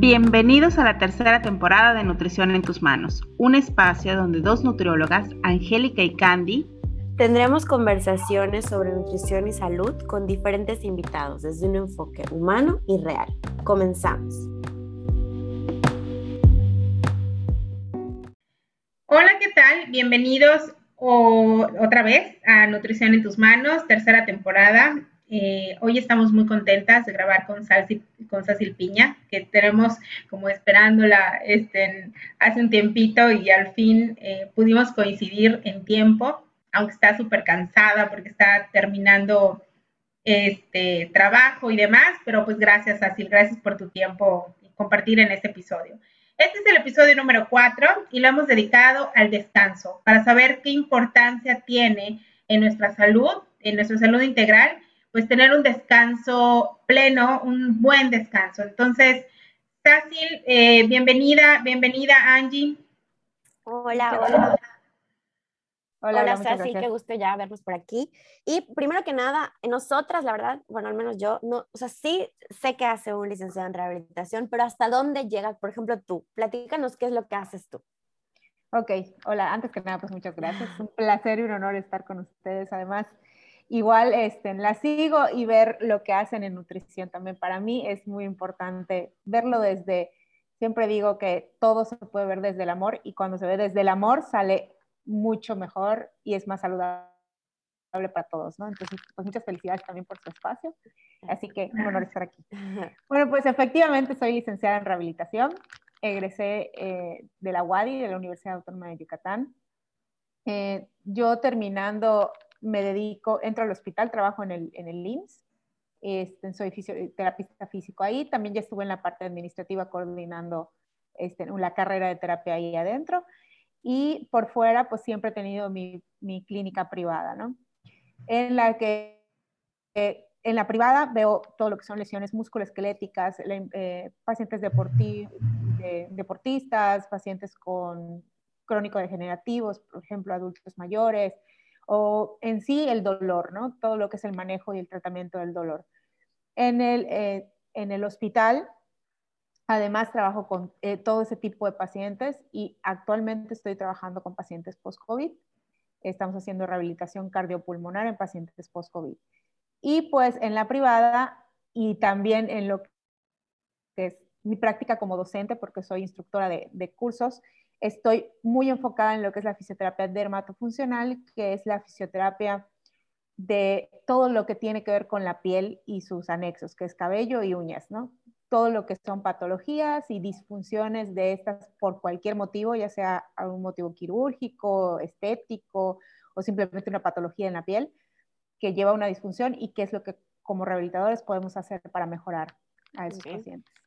Bienvenidos a la tercera temporada de Nutrición en tus manos, un espacio donde dos nutriólogas, Angélica y Candy, tendremos conversaciones sobre nutrición y salud con diferentes invitados desde un enfoque humano y real. Comenzamos. Hola, ¿qué tal? Bienvenidos otra vez a Nutrición en tus manos, tercera temporada. Eh, hoy estamos muy contentas de grabar con, Salsi, con Cecil Piña, que tenemos como esperándola este, hace un tiempito y al fin eh, pudimos coincidir en tiempo, aunque está súper cansada porque está terminando este trabajo y demás, pero pues gracias, Cecil, gracias por tu tiempo y compartir en este episodio. Este es el episodio número 4 y lo hemos dedicado al descanso, para saber qué importancia tiene en nuestra salud, en nuestra salud integral pues tener un descanso pleno, un buen descanso. Entonces, Sácil, eh, bienvenida, bienvenida Angie. Hola, hola. Hola, hola qué gusto ya vernos por aquí. Y primero que nada, nosotras, la verdad, bueno, al menos yo, no, o sea, sí sé que hace un licenciado en rehabilitación, pero ¿hasta dónde llegas? Por ejemplo, tú, platícanos qué es lo que haces tú. Ok, hola, antes que nada, pues muchas gracias. Es un placer y un honor estar con ustedes. Además, igual este, la sigo y ver lo que hacen en nutrición también. Para mí es muy importante verlo desde, siempre digo que todo se puede ver desde el amor y cuando se ve desde el amor sale mucho mejor y es más saludable para todos, ¿no? Entonces, pues muchas felicidades también por su espacio. Así que un honor estar aquí. Bueno, pues efectivamente soy licenciada en rehabilitación. Egresé eh, de la UADI, de la Universidad Autónoma de Yucatán. Eh, yo terminando me dedico, entro al hospital, trabajo en el, en el IMSS, este, soy terapista físico ahí, también ya estuve en la parte administrativa coordinando este, carrera de terapia ahí adentro y por fuera pues siempre he tenido mi, mi clínica privada, ¿no? En la que eh, en la privada veo todo lo que son lesiones musculoesqueléticas, eh, pacientes deportistas, pacientes con crónico-degenerativos, por ejemplo, adultos mayores, o en sí el dolor, ¿no? Todo lo que es el manejo y el tratamiento del dolor. En el, eh, en el hospital, además, trabajo con eh, todo ese tipo de pacientes y actualmente estoy trabajando con pacientes post-COVID. Estamos haciendo rehabilitación cardiopulmonar en pacientes post-COVID. Y pues en la privada y también en lo que es mi práctica como docente, porque soy instructora de, de cursos, estoy muy enfocada en lo que es la fisioterapia dermatofuncional, que es la fisioterapia de todo lo que tiene que ver con la piel y sus anexos, que es cabello y uñas, ¿no? Todo lo que son patologías y disfunciones de estas por cualquier motivo, ya sea algún motivo quirúrgico, estético o simplemente una patología en la piel que lleva a una disfunción y qué es lo que como rehabilitadores podemos hacer para mejorar a esos pacientes.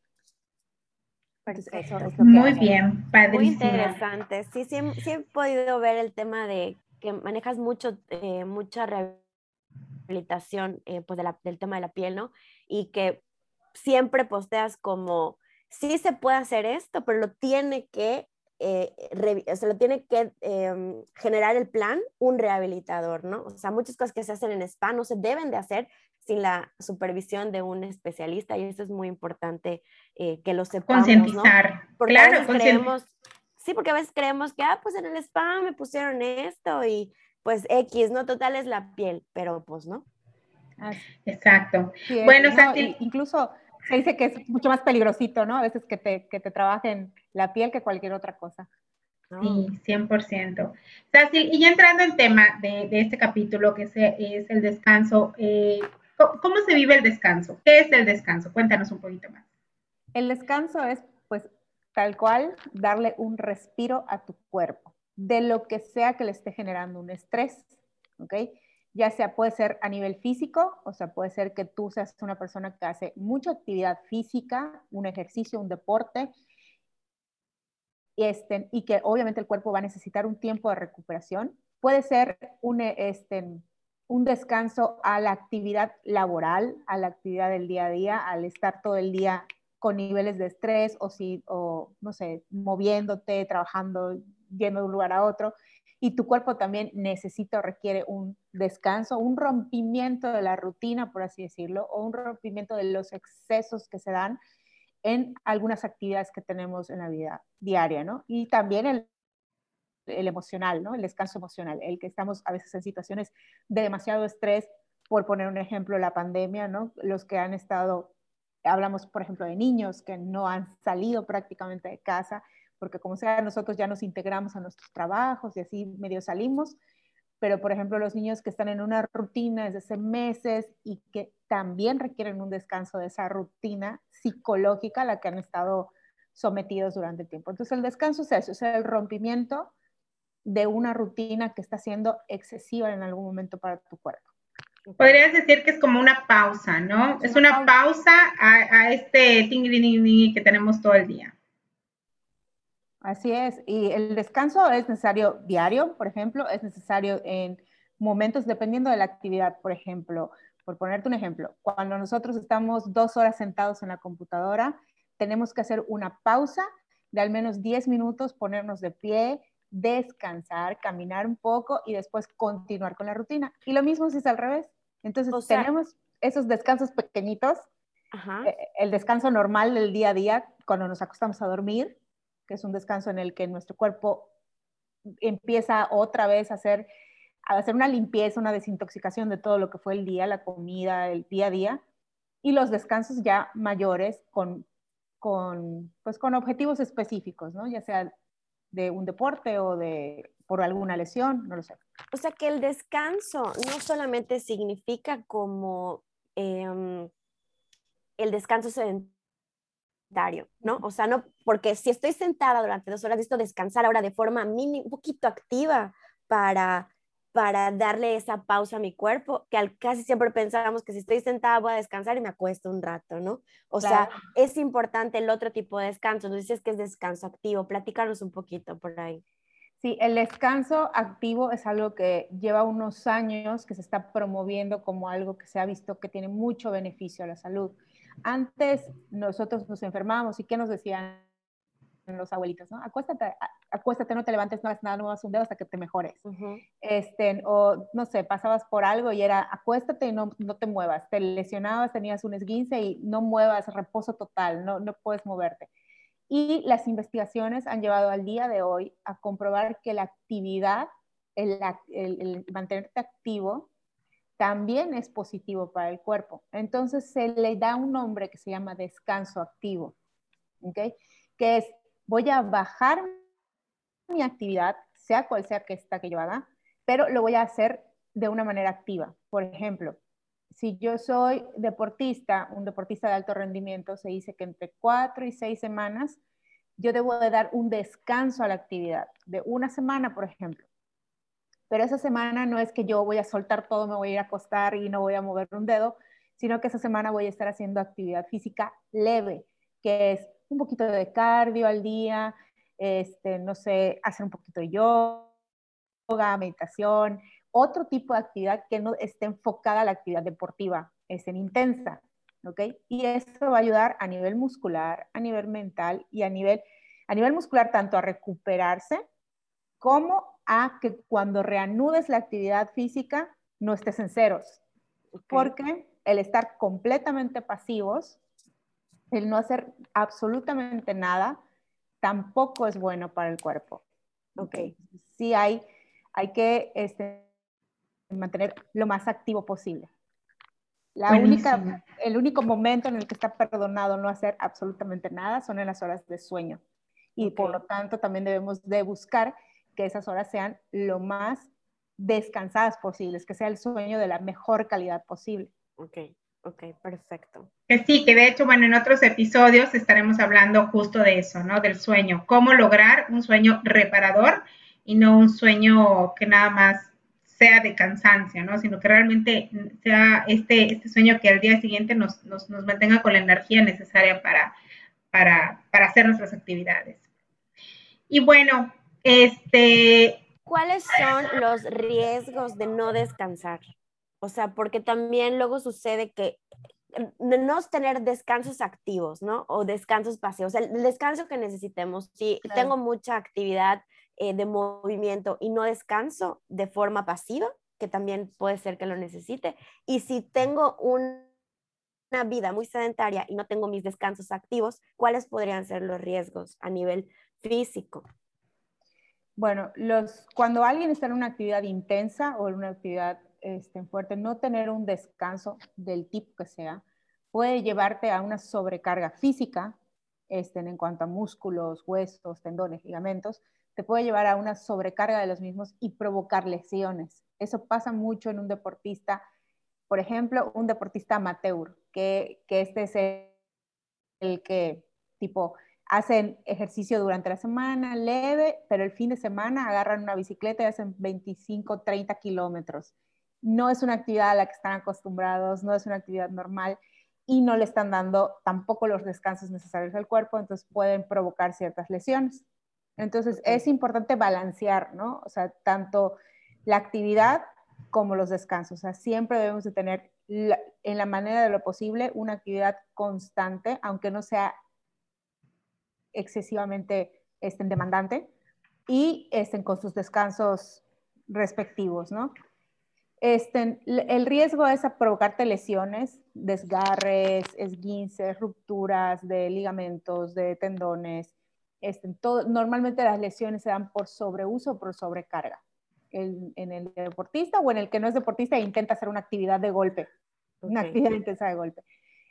Muy bien, padrísimo. Muy interesante. Sí, sí, he podido ver el tema de que manejas mucho, eh, mucha rehabilitación eh, pues del tema de la piel, ¿no? Y que siempre posteas como, sí se puede hacer esto, pero lo tiene que, eh, se lo tiene que em, generar el plan un rehabilitador, ¿no? O sea, muchas cosas que se hacen en spa no se deben de hacer sin la supervisión de un especialista y eso es muy importante eh, que lo sepamos. Concientizar. Porque claro, a veces creemos, sí, porque a veces creemos que, ah, pues en el spa me pusieron esto y pues X, ¿no? Total es la piel, pero pues no. Exacto. bueno, incluso se dice que es mucho más peligrosito, ¿no? A veces que te, que te trabajen la piel que cualquier otra cosa. Sí, 100%. Sácil, y ya entrando en tema de, de este capítulo, que es, es el descanso, eh, ¿Cómo se vive el descanso? ¿Qué es el descanso? Cuéntanos un poquito más. El descanso es, pues, tal cual, darle un respiro a tu cuerpo, de lo que sea que le esté generando un estrés, ¿ok? Ya sea puede ser a nivel físico, o sea, puede ser que tú seas una persona que hace mucha actividad física, un ejercicio, un deporte, y, este, y que obviamente el cuerpo va a necesitar un tiempo de recuperación. Puede ser un, este, un descanso a la actividad laboral, a la actividad del día a día, al estar todo el día con niveles de estrés o, si, o no sé, moviéndote, trabajando, yendo de un lugar a otro. Y tu cuerpo también necesita o requiere un descanso, un rompimiento de la rutina, por así decirlo, o un rompimiento de los excesos que se dan en algunas actividades que tenemos en la vida diaria, ¿no? Y también el, el emocional, ¿no? El descanso emocional, el que estamos a veces en situaciones de demasiado estrés, por poner un ejemplo, la pandemia, ¿no? Los que han estado, hablamos por ejemplo de niños que no han salido prácticamente de casa, porque como sea, nosotros ya nos integramos a nuestros trabajos y así medio salimos, pero por ejemplo los niños que están en una rutina desde hace meses y que también requieren un descanso de esa rutina psicológica a la que han estado sometidos durante el tiempo. Entonces el descanso es eso, es el rompimiento de una rutina que está siendo excesiva en algún momento para tu cuerpo. Podrías decir que es como una pausa, ¿no? Es una pausa a, a este tingling que tenemos todo el día. Así es, y el descanso es necesario diario, por ejemplo, es necesario en momentos dependiendo de la actividad, por ejemplo, por ponerte un ejemplo, cuando nosotros estamos dos horas sentados en la computadora, tenemos que hacer una pausa de al menos 10 minutos, ponernos de pie, descansar, caminar un poco y después continuar con la rutina. Y lo mismo si es al revés. Entonces tenemos esos descansos pequeñitos, eh, el descanso normal del día a día, cuando nos acostamos a dormir, que es un descanso en el que nuestro cuerpo empieza otra vez a hacer, a hacer una limpieza, una desintoxicación de todo lo que fue el día, la comida, el día a día, y los descansos ya mayores con, con, pues con objetivos específicos, ¿no? ya sea de un deporte o de por alguna lesión, no lo sé. O sea que el descanso no solamente significa como em, el descanso sedentario, ¿no? O sea, no, porque si estoy sentada durante dos horas, necesito descansar ahora de forma mini, un poquito activa para, para darle esa pausa a mi cuerpo, que al, casi siempre pensamos que si estoy sentada voy a descansar y me acuesto un rato, ¿no? O sea, es importante el otro tipo de descanso. Nos dices que es descanso activo. Platícanos un poquito por ahí. Sí, el descanso activo es algo que lleva unos años que se está promoviendo como algo que se ha visto que tiene mucho beneficio a la salud. Antes nosotros nos enfermábamos y ¿qué nos decían los abuelitos? ¿no? Acuéstate, acuéstate, no te levantes, no hagas nada, no hagas un dedo hasta que te mejores. este, o no sé, pasabas por algo y era acuéstate y no, no te muevas. Te lesionabas, tenías un esguince y no muevas, reposo total, no, no puedes moverte. Y las investigaciones han llevado al día de hoy a comprobar que la actividad, el, el, el mantenerte activo, también es positivo para el cuerpo. Entonces se le da un nombre que se llama descanso activo, ¿ok? Que es, voy a bajar mi actividad, sea cual sea que esta que yo haga, pero lo voy a hacer de una manera activa. Por ejemplo, si yo soy deportista, un deportista de alto rendimiento, se dice que entre cuatro y seis semanas yo debo de dar un descanso a la actividad, de una semana, por ejemplo pero esa semana no es que yo voy a soltar todo, me voy a ir a acostar y no voy a mover un dedo, sino que esa semana voy a estar haciendo actividad física leve, que es un poquito de cardio al día, este, no sé, hacer un poquito de yoga, meditación, otro tipo de actividad que no esté enfocada a la actividad deportiva, es en intensa, ¿ok? Y eso va a ayudar a nivel muscular, a nivel mental y a nivel, a nivel muscular tanto a recuperarse como a que cuando reanudes la actividad física no estés en ceros. Porque el estar completamente pasivos, el no hacer absolutamente nada, tampoco es bueno para el cuerpo. Ok. Sí hay, hay que este, mantener lo más activo posible. La única, el único momento en el que está perdonado no hacer absolutamente nada son en las horas de sueño. Y por lo tanto también debemos de buscar que esas horas sean lo más descansadas posibles, que sea el sueño de la mejor calidad posible. Ok, ok, perfecto. Que sí, que de hecho, bueno, en otros episodios estaremos hablando justo de eso, ¿no? Del sueño, cómo lograr un sueño reparador y no un sueño que nada más sea de cansancio, ¿no? Sino que realmente sea este, este sueño que al día siguiente nos, nos, nos mantenga con la energía necesaria para, para, para hacer nuestras actividades. Y bueno, este. ¿Cuáles son los riesgos de no descansar? O sea, porque también luego sucede que no tener descansos activos, ¿no? O descansos pasivos. El descanso que necesitemos. Si tengo mucha actividad eh, de movimiento y no descanso de forma pasiva, que también puede ser que lo necesite. Y si tengo un vida muy sedentaria y no tengo mis descansos activos, ¿cuáles podrían ser los riesgos a nivel físico? Bueno, los, cuando alguien está en una actividad intensa o en una actividad este, fuerte, no tener un descanso del tipo que sea puede llevarte a una sobrecarga física este, en cuanto a músculos, huesos, tendones, ligamentos, te puede llevar a una sobrecarga de los mismos y provocar lesiones. Eso pasa mucho en un deportista, por ejemplo, un deportista amateur, que, que este es el, el que tipo hacen ejercicio durante la semana leve, pero el fin de semana agarran una bicicleta y hacen 25, 30 kilómetros. No es una actividad a la que están acostumbrados, no es una actividad normal y no le están dando tampoco los descansos necesarios al cuerpo, entonces pueden provocar ciertas lesiones. Entonces es importante balancear, ¿no? O sea, tanto la actividad como los descansos. O sea, siempre debemos de tener en la manera de lo posible una actividad constante, aunque no sea excesivamente estén demandante y estén con sus descansos respectivos, ¿no? Este, el riesgo es a provocarte lesiones, desgarres, esguinces, rupturas de ligamentos, de tendones. Este, todo, normalmente las lesiones se dan por sobreuso o por sobrecarga. en el deportista o en el que no es deportista e intenta hacer una actividad de golpe, una actividad intensa de golpe.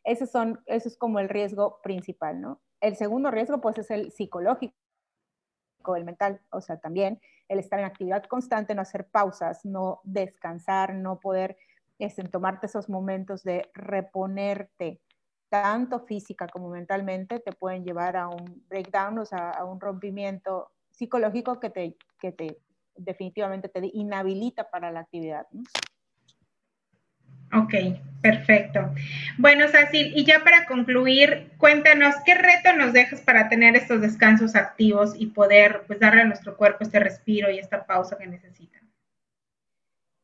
Ese, son, eso es como el riesgo principal, ¿no? El segundo riesgo, pues, es el psicológico, el mental, o sea, también el estar en actividad constante, no hacer pausas, no descansar, no poder este, tomarte esos momentos de reponerte, tanto física como mentalmente, te pueden llevar a un breakdown, o sea, a un rompimiento psicológico que te, que te definitivamente te inhabilita para la actividad. Ok, perfecto. Bueno, Sacil, y ya para concluir, cuéntanos qué reto nos dejas para tener estos descansos activos y poder pues darle a nuestro cuerpo este respiro y esta pausa que necesita.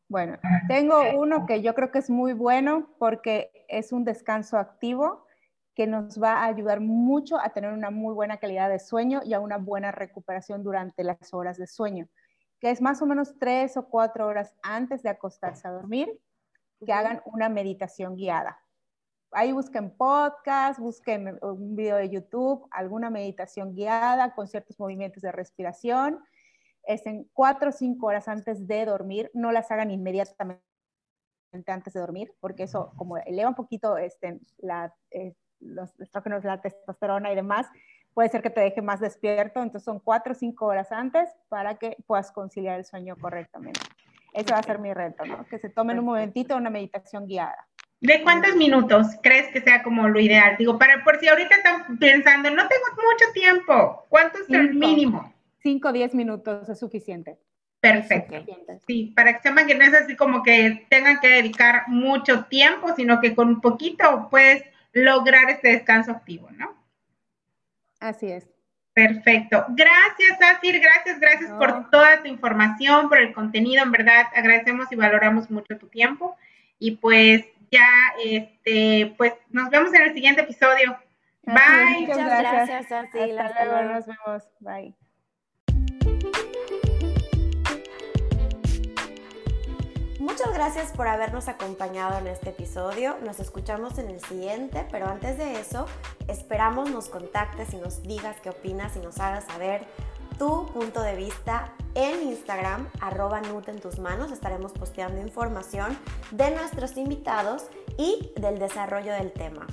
Bueno, tengo uno que yo creo que es muy bueno porque es un descanso activo que nos va a ayudar mucho a tener una muy buena calidad de sueño y a una buena recuperación durante las horas de sueño, que es más o menos tres o cuatro horas antes de acostarse a dormir que hagan una meditación guiada. Ahí busquen podcast, busquen un video de YouTube, alguna meditación guiada con ciertos movimientos de respiración. Es en cuatro o cinco horas antes de dormir, no las hagan inmediatamente antes de dormir, porque eso como eleva un poquito este, la, eh, los estrógenos, la testosterona y demás, puede ser que te deje más despierto, entonces son cuatro o cinco horas antes para que puedas conciliar el sueño correctamente. Ese va a ser mi reto, ¿no? Que se tomen un momentito una meditación guiada. ¿De cuántos minutos crees que sea como lo ideal? Digo, para por si ahorita están pensando, no tengo mucho tiempo, ¿cuánto es el mínimo? Cinco o diez minutos es suficiente. Perfecto. Sí, para que sepan que no es así como que tengan que dedicar mucho tiempo, sino que con un poquito puedes lograr este descanso activo, ¿no? Así es. Perfecto. Gracias, Asir. Gracias, gracias por toda tu información, por el contenido. En verdad, agradecemos y valoramos mucho tu tiempo. Y pues ya, este, pues nos vemos en el siguiente episodio. Bye. Muchas gracias, Hasta luego. Nos vemos. Bye. Muchas gracias por habernos acompañado en este episodio. Nos escuchamos en el siguiente, pero antes de eso, esperamos nos contactes y nos digas qué opinas y nos hagas saber tu punto de vista en Instagram, arroba Nut en tus manos. Estaremos posteando información de nuestros invitados y del desarrollo del tema.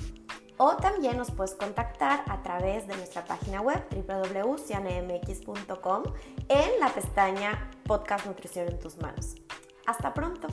O también nos puedes contactar a través de nuestra página web www.cianemx.com en la pestaña Podcast Nutrición en tus manos. Hasta pronto.